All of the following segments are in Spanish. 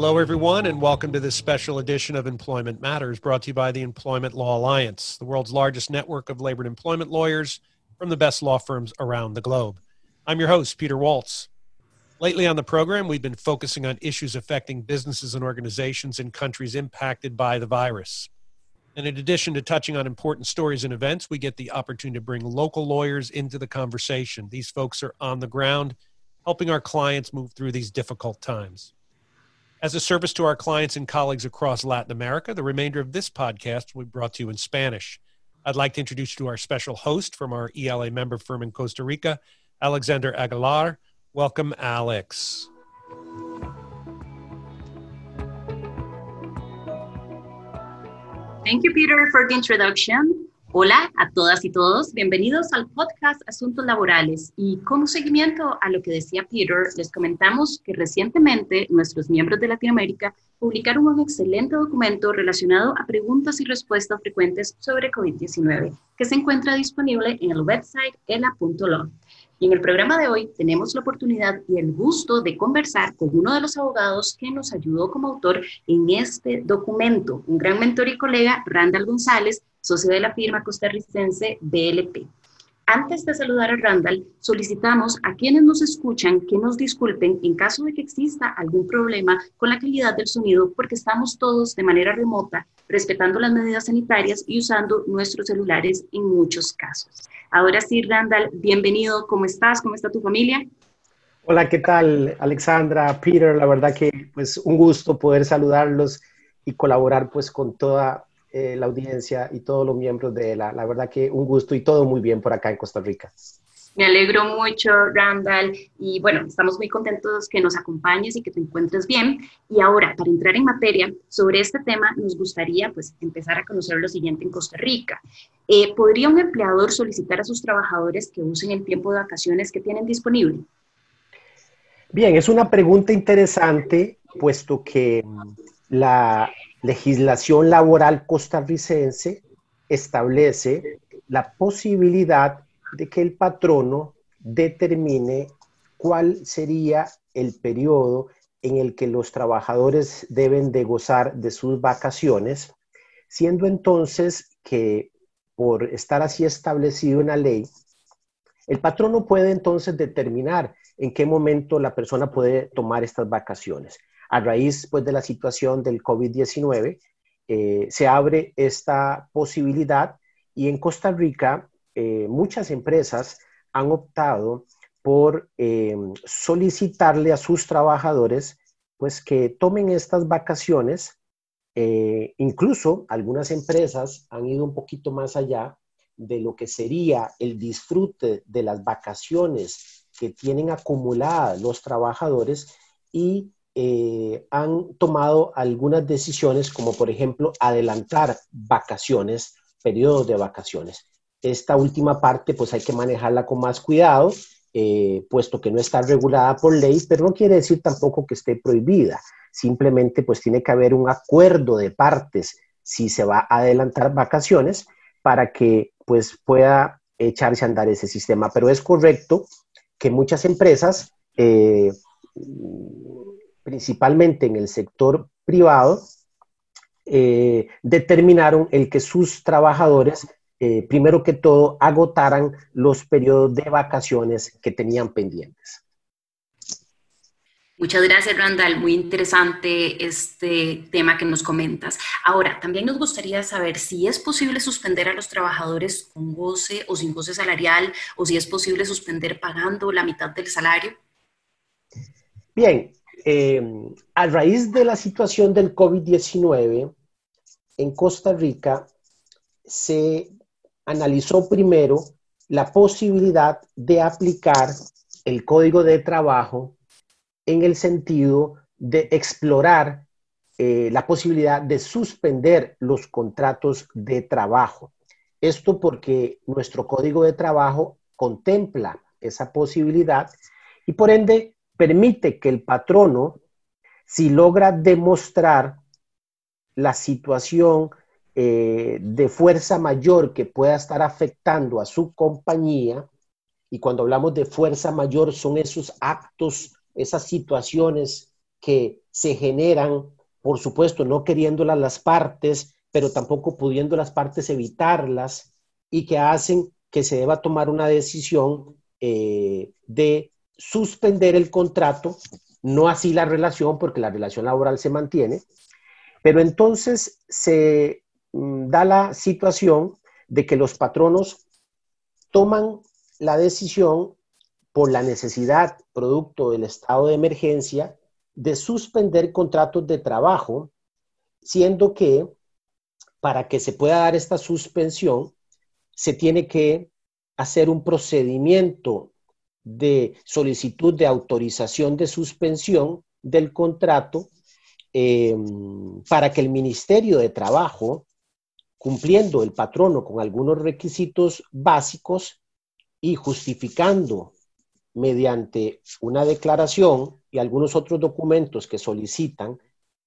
Hello, everyone, and welcome to this special edition of Employment Matters brought to you by the Employment Law Alliance, the world's largest network of labor and employment lawyers from the best law firms around the globe. I'm your host, Peter Waltz. Lately on the program, we've been focusing on issues affecting businesses and organizations in countries impacted by the virus. And in addition to touching on important stories and events, we get the opportunity to bring local lawyers into the conversation. These folks are on the ground helping our clients move through these difficult times. As a service to our clients and colleagues across Latin America, the remainder of this podcast will be brought to you in Spanish. I'd like to introduce you to our special host from our ELA member firm in Costa Rica, Alexander Aguilar. Welcome, Alex. Thank you, Peter, for the introduction. Hola a todas y todos, bienvenidos al podcast Asuntos Laborales y como seguimiento a lo que decía Peter, les comentamos que recientemente nuestros miembros de Latinoamérica publicaron un excelente documento relacionado a preguntas y respuestas frecuentes sobre COVID-19 que se encuentra disponible en el website ela.law. Y en el programa de hoy tenemos la oportunidad y el gusto de conversar con uno de los abogados que nos ayudó como autor en este documento, un gran mentor y colega, Randall González, socio de la firma costarricense BLP. Antes de saludar a Randall, solicitamos a quienes nos escuchan que nos disculpen en caso de que exista algún problema con la calidad del sonido porque estamos todos de manera remota, respetando las medidas sanitarias y usando nuestros celulares en muchos casos. Ahora sí, Randall, bienvenido. ¿Cómo estás? ¿Cómo está tu familia? Hola, ¿qué tal, Alexandra, Peter? La verdad que pues un gusto poder saludarlos y colaborar pues con toda eh, la audiencia y todos los miembros de la. La verdad que un gusto y todo muy bien por acá en Costa Rica. Me alegro mucho, Randall, y bueno, estamos muy contentos que nos acompañes y que te encuentres bien. Y ahora, para entrar en materia sobre este tema, nos gustaría pues empezar a conocer lo siguiente en Costa Rica. Eh, ¿Podría un empleador solicitar a sus trabajadores que usen el tiempo de vacaciones que tienen disponible? Bien, es una pregunta interesante, puesto que la legislación laboral costarricense establece la posibilidad de que el patrono determine cuál sería el periodo en el que los trabajadores deben de gozar de sus vacaciones, siendo entonces que por estar así establecido en la ley, el patrono puede entonces determinar en qué momento la persona puede tomar estas vacaciones a raíz pues, de la situación del COVID-19, eh, se abre esta posibilidad y en Costa Rica eh, muchas empresas han optado por eh, solicitarle a sus trabajadores pues que tomen estas vacaciones. incluso algunas empresas han ido un poquito más allá de lo que sería el disfrute de las vacaciones que tienen acumuladas los trabajadores y eh, han tomado algunas decisiones, como por ejemplo adelantar vacaciones, periodos de vacaciones. Esta última parte, pues hay que manejarla con más cuidado, eh, puesto que no está regulada por ley, pero no quiere decir tampoco que esté prohibida. Simplemente, pues tiene que haber un acuerdo de partes si se va a adelantar vacaciones para que pues pueda echarse a andar ese sistema. Pero es correcto que muchas empresas eh, principalmente en el sector privado, eh, determinaron el que sus trabajadores, eh, primero que todo, agotaran los periodos de vacaciones que tenían pendientes. Muchas gracias, Randall. Muy interesante este tema que nos comentas. Ahora, también nos gustaría saber si es posible suspender a los trabajadores con goce o sin goce salarial, o si es posible suspender pagando la mitad del salario. Bien, eh, a raíz de la situación del COVID-19, en Costa Rica se analizó primero la posibilidad de aplicar el código de trabajo en el sentido de explorar eh, la posibilidad de suspender los contratos de trabajo. Esto porque nuestro código de trabajo contempla esa posibilidad y por ende permite que el patrono, si logra demostrar la situación eh, de fuerza mayor que pueda estar afectando a su compañía, y cuando hablamos de fuerza mayor son esos actos, esas situaciones que se generan, por supuesto, no queriéndolas las partes, pero tampoco pudiendo las partes evitarlas y que hacen que se deba tomar una decisión eh, de suspender el contrato, no así la relación, porque la relación laboral se mantiene, pero entonces se mm, da la situación de que los patronos toman la decisión por la necesidad, producto del estado de emergencia, de suspender contratos de trabajo, siendo que para que se pueda dar esta suspensión, se tiene que hacer un procedimiento de solicitud de autorización de suspensión del contrato em, para que el Ministerio de Trabajo, cumpliendo el patrono con algunos requisitos básicos y justificando mediante una declaración y algunos otros documentos que solicitan,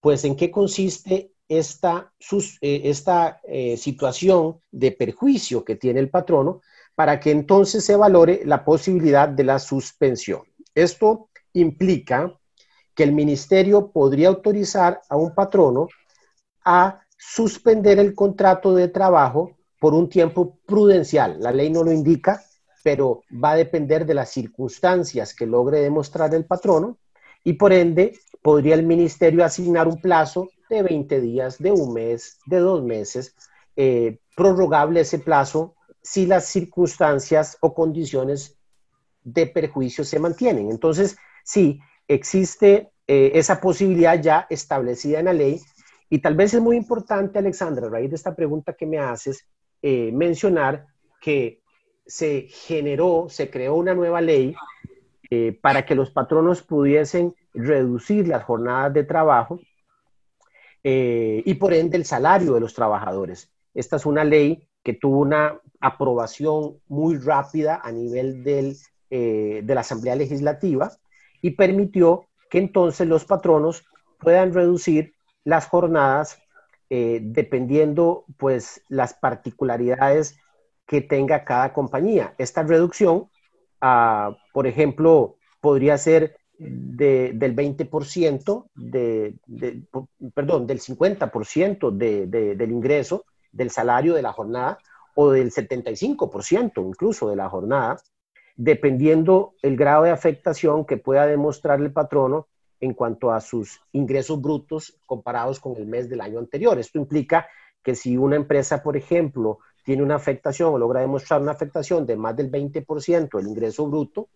pues en qué consiste esta, eh, esta eh, situación de perjuicio que tiene el patrono para que entonces se valore la posibilidad de la suspensión. Esto implica que el ministerio podría autorizar a un patrono a suspender el contrato de trabajo por un tiempo prudencial. La ley no lo indica, pero va a depender de las circunstancias que logre demostrar el patrono y por ende podría el ministerio asignar un plazo de 20 días, de un mes, de dos meses, eh, prorrogable ese plazo si las circunstancias o condiciones de perjuicio se mantienen. Entonces, sí, existe eh, esa posibilidad ya establecida en la ley y tal vez es muy importante, Alexandra, a raíz de esta pregunta que me haces, eh, mencionar que se generó, se creó una nueva ley eh, para que los patronos pudiesen reducir las jornadas de trabajo y por ende el salario de los trabajadores. Esta es una ley que tuvo una aprobación muy rápida a nivel eh, de la Asamblea Legislativa y permitió que entonces los patronos puedan reducir las jornadas eh, dependiendo pues las particularidades que tenga cada compañía. Esta reducción, ah, por ejemplo, podría ser del 20%, de, perdón, del 50% del ingreso del salario de la jornada o del 75% incluso de la jornada, dependiendo el grado de afectación que pueda demostrar el patrono en cuanto a sus ingresos brutos comparados con el mes del año anterior. Esto implica que si una empresa, por ejemplo, tiene una afectación o logra demostrar una afectación de más del 20% del ingreso bruto,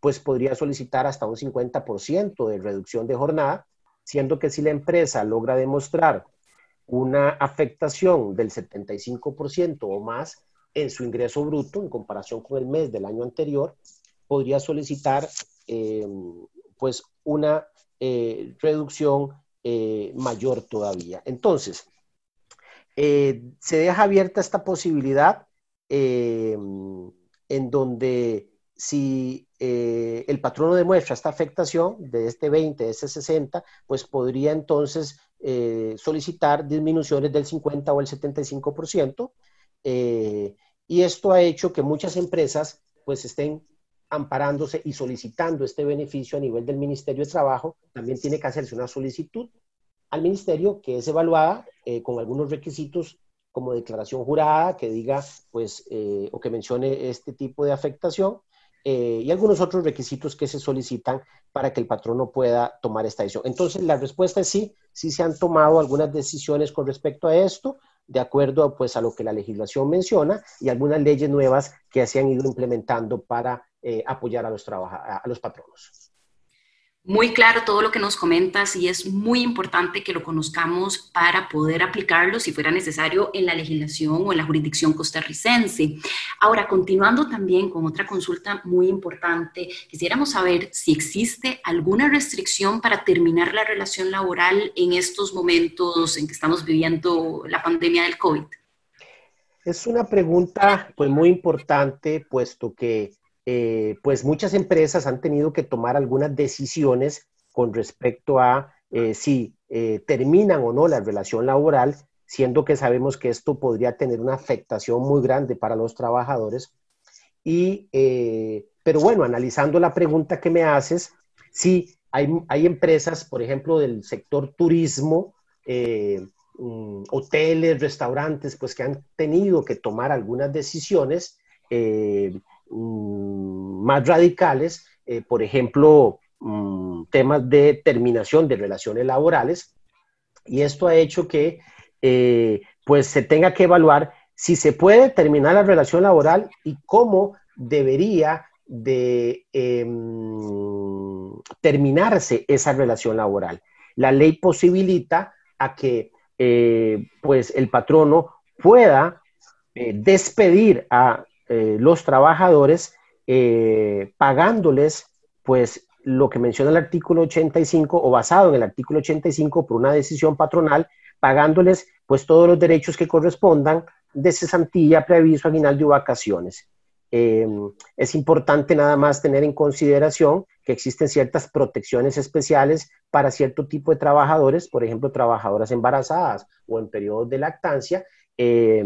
pues podría solicitar hasta un 50% de reducción de jornada, siendo que si la empresa logra demostrar una afectación del 75% o más en su ingreso bruto en comparación con el mes del año anterior, podría solicitar eh, pues una eh, reducción eh, mayor todavía. Entonces, se deja abierta esta posibilidad en donde si el patrono demuestra esta afectación de este 20, de este 60, pues podría entonces eh, solicitar disminuciones del 50 o el 75%. Eh, y esto ha hecho que muchas empresas pues estén amparándose y solicitando este beneficio a nivel del Ministerio de Trabajo. También tiene que hacerse una solicitud al Ministerio que es evaluada eh, con algunos requisitos como declaración jurada que diga pues o que mencione este tipo de afectación eh, y algunos otros requisitos que se solicitan para que el patrono pueda tomar esta decisión. Entonces, la respuesta es sí, sí se han tomado algunas decisiones con respecto a esto, de acuerdo pues, a lo que la legislación menciona y algunas leyes nuevas que se han ido implementando para eh, apoyar a los, a los patronos. Muy claro todo lo que nos comentas y es muy importante que lo conozcamos para poder aplicarlo si fuera necesario en la legislación o en la jurisdicción costarricense. Ahora, continuando también con otra consulta muy importante, quisiéramos saber si existe alguna restricción para terminar la relación laboral en estos momentos en que estamos viviendo la pandemia del COVID. Es una pregunta pues muy importante, puesto que eh, pues muchas empresas han tenido que tomar algunas decisiones con respecto a eh, si eh, terminan o no la relación laboral, siendo que sabemos que esto podría tener una afectación muy grande para los trabajadores. Y, pero bueno, analizando la pregunta que me haces, sí hay, hay, empresas, por ejemplo, del sector turismo, mm, hoteles, restaurantes, pues que han tenido que tomar algunas decisiones mm, más radicales, por ejemplo, mm, temas de terminación de relaciones laborales, y esto ha hecho que pues se tenga que evaluar si se puede terminar la relación laboral y cómo debería de em, terminarse esa relación laboral. La ley posibilita a que eh, pues el patrono pueda eh, despedir a eh, los trabajadores pagándoles pues lo que menciona el artículo 85 o basado en el artículo 85 por una decisión patronal, pagándoles pues todos los derechos que correspondan de cesantía, preaviso, aguinaldo y vacaciones. Eh, es importante nada más tener en consideración que existen ciertas protecciones especiales para cierto tipo de trabajadores, por ejemplo, trabajadoras embarazadas o en periodos de lactancia, eh,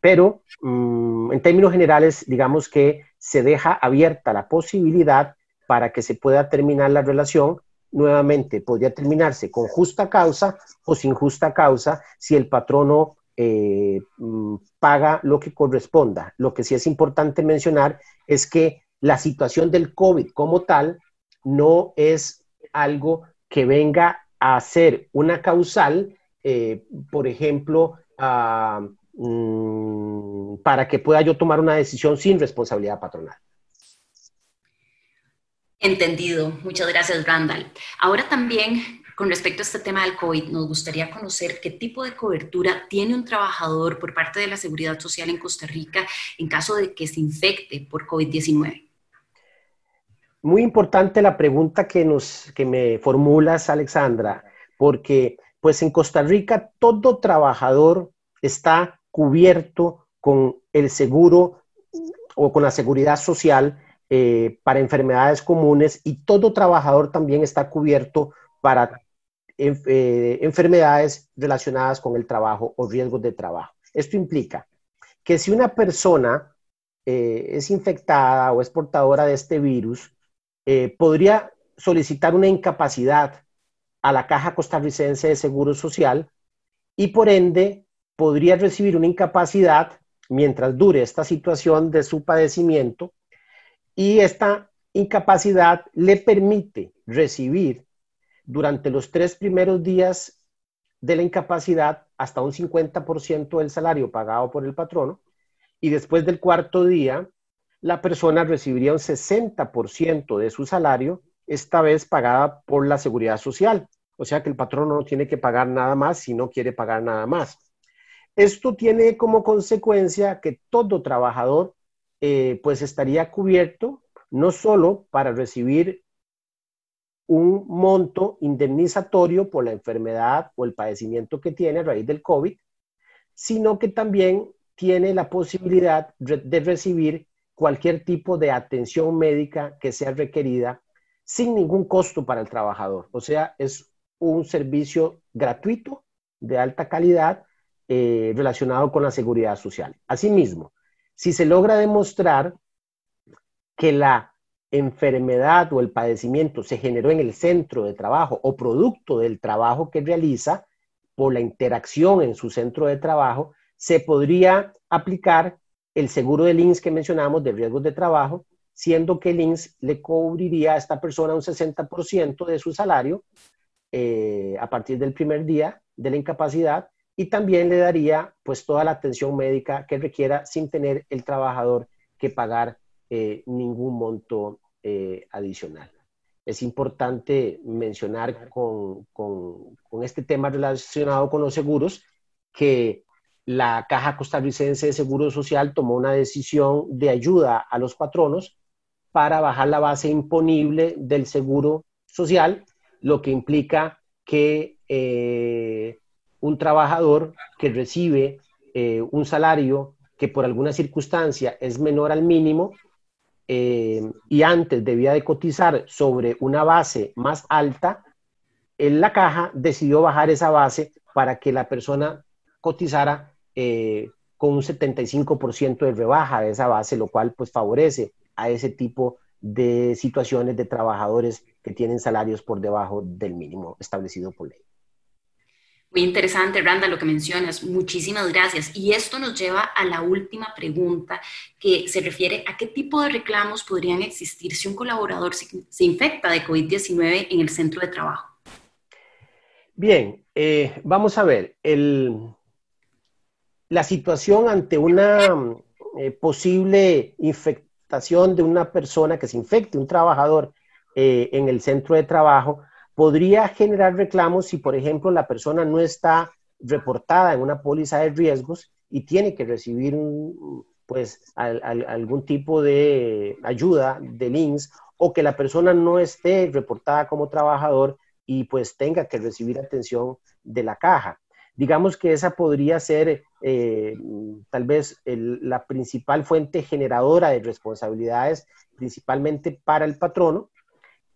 pero mm, en términos generales, digamos que se deja abierta la posibilidad para que se pueda terminar la relación. Nuevamente, podría terminarse con justa causa o sin justa causa si el patrono eh, mm, paga lo que corresponda. Lo que sí es importante mencionar es que la situación del COVID como tal no es algo que venga a ser una causal, eh, por ejemplo, mm, para que pueda yo tomar una decisión sin responsabilidad patronal. Entendido. Muchas gracias, Randall. Ahora también con respecto a este tema del COVID, nos gustaría conocer qué tipo de cobertura tiene un trabajador por parte de la Seguridad Social en Costa Rica en caso de que se infecte por COVID-19. Muy importante la pregunta que, nos, que me formulas, Alexandra, porque pues en Costa Rica todo trabajador está cubierto con el seguro o con la seguridad social eh, para enfermedades comunes y todo trabajador también está cubierto para eh, enfermedades relacionadas con el trabajo o riesgos de trabajo. Esto implica que si una persona eh, es infectada o es portadora de este virus, podría solicitar una incapacidad a la Caja Costarricense de Seguro Social y por ende podría recibir una incapacidad mientras dure esta situación de su padecimiento y esta incapacidad le permite recibir durante los tres primeros días de la incapacidad hasta un 50% del salario pagado por el patrono y después del cuarto día la persona recibiría un 60% de su salario, esta vez pagada por la seguridad social. O sea que el patrono no tiene que pagar nada más si no quiere pagar nada más. Esto tiene como consecuencia que todo trabajador eh, pues estaría cubierto no solo para recibir un monto indemnizatorio por la enfermedad o el padecimiento que tiene a raíz del COVID, sino que también tiene la posibilidad de recibir cualquier tipo de atención médica que sea requerida sin ningún costo para el trabajador. O sea, es un servicio gratuito de alta calidad eh, relacionado con la seguridad social. Asimismo, si se logra demostrar que la enfermedad o el padecimiento se generó en el centro de trabajo o producto del trabajo que realiza por la interacción en su centro de trabajo, se podría aplicar el seguro del INS que mencionamos de riesgos de trabajo, siendo que el INS le cubriría a esta persona un 60% de su salario eh, a partir del primer día de la incapacidad y también le daría pues toda la atención médica que requiera sin tener el trabajador que pagar eh, ningún monto eh, adicional. Es importante mencionar con, con, este tema relacionado con los seguros que la Caja Costarricense de Seguro Social tomó una decisión de ayuda a los patronos para bajar la base imponible del seguro social, lo que implica que eh, un trabajador que recibe un salario que por alguna circunstancia es menor al mínimo, eh, y antes debía de cotizar sobre una base más alta, en la caja decidió bajar esa base para que la persona cotizara eh, con un 75% de rebaja de esa base, lo cual pues favorece a ese tipo de situaciones de trabajadores que tienen salarios por debajo del mínimo establecido por ley. Muy interesante, Randa, lo que mencionas. Muchísimas gracias. Y esto nos lleva a la última pregunta que se refiere a qué tipo de reclamos podrían existir si un colaborador se, infecta de COVID-19 en el centro de trabajo. Bien, eh, vamos a ver. la situación ante una eh, posible de una persona que se infecte, un trabajador eh, en el centro de trabajo, podría generar reclamos si, por ejemplo, la persona no está reportada en una póliza de riesgos y tiene que recibir pues, algún tipo de ayuda del INS o que la persona no esté reportada como trabajador y pues tenga que recibir atención de la caja. Digamos que esa podría ser eh, tal vez la principal fuente generadora de responsabilidades, principalmente para el patrono,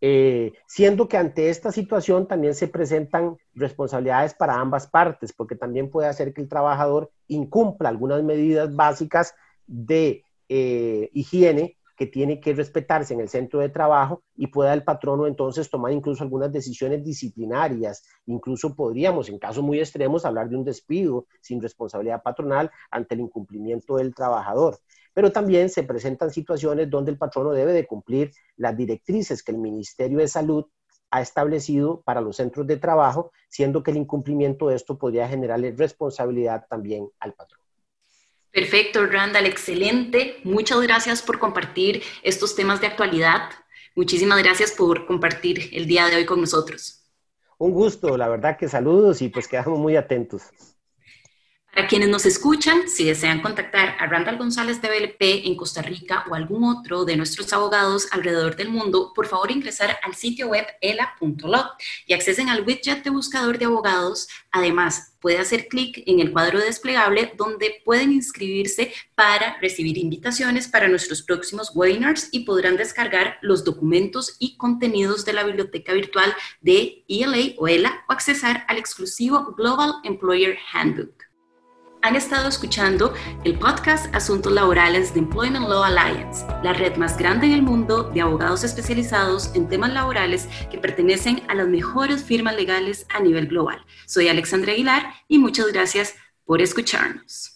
eh, siendo que ante esta situación también se presentan responsabilidades para ambas partes, porque también puede hacer que el trabajador incumpla algunas medidas básicas de eh, higiene que tiene que respetarse en el centro de trabajo y pueda el patrono entonces tomar incluso algunas decisiones disciplinarias. Incluso podríamos, en casos muy extremos, hablar de un despido sin responsabilidad patronal ante el incumplimiento del trabajador pero también se presentan situaciones donde el patrono debe de cumplir las directrices que el Ministerio de Salud ha establecido para los centros de trabajo, siendo que el incumplimiento de esto podría generarle responsabilidad también al patrón. Perfecto, Randall, excelente. Muchas gracias por compartir estos temas de actualidad. Muchísimas gracias por compartir el día de hoy con nosotros. Un gusto, la verdad que saludos y pues quedamos muy atentos. Para quienes nos escuchan, si desean contactar a Randall González de BLP en Costa Rica o algún otro de nuestros abogados alrededor del mundo, por favor ingresar al sitio web ela.law y accesen al widget de buscador de abogados. Además, puede hacer clic en el cuadro desplegable donde pueden inscribirse para recibir invitaciones para nuestros próximos webinars y podrán descargar los documentos y contenidos de la biblioteca virtual de ELA o ELA o accesar al exclusivo Global Employer Handbook han estado escuchando el podcast Asuntos Laborales de Employment Law Alliance, la red más grande en el mundo de abogados especializados en temas laborales que pertenecen a las mejores firmas legales a nivel global. Soy Alexandra Aguilar y muchas gracias por escucharnos.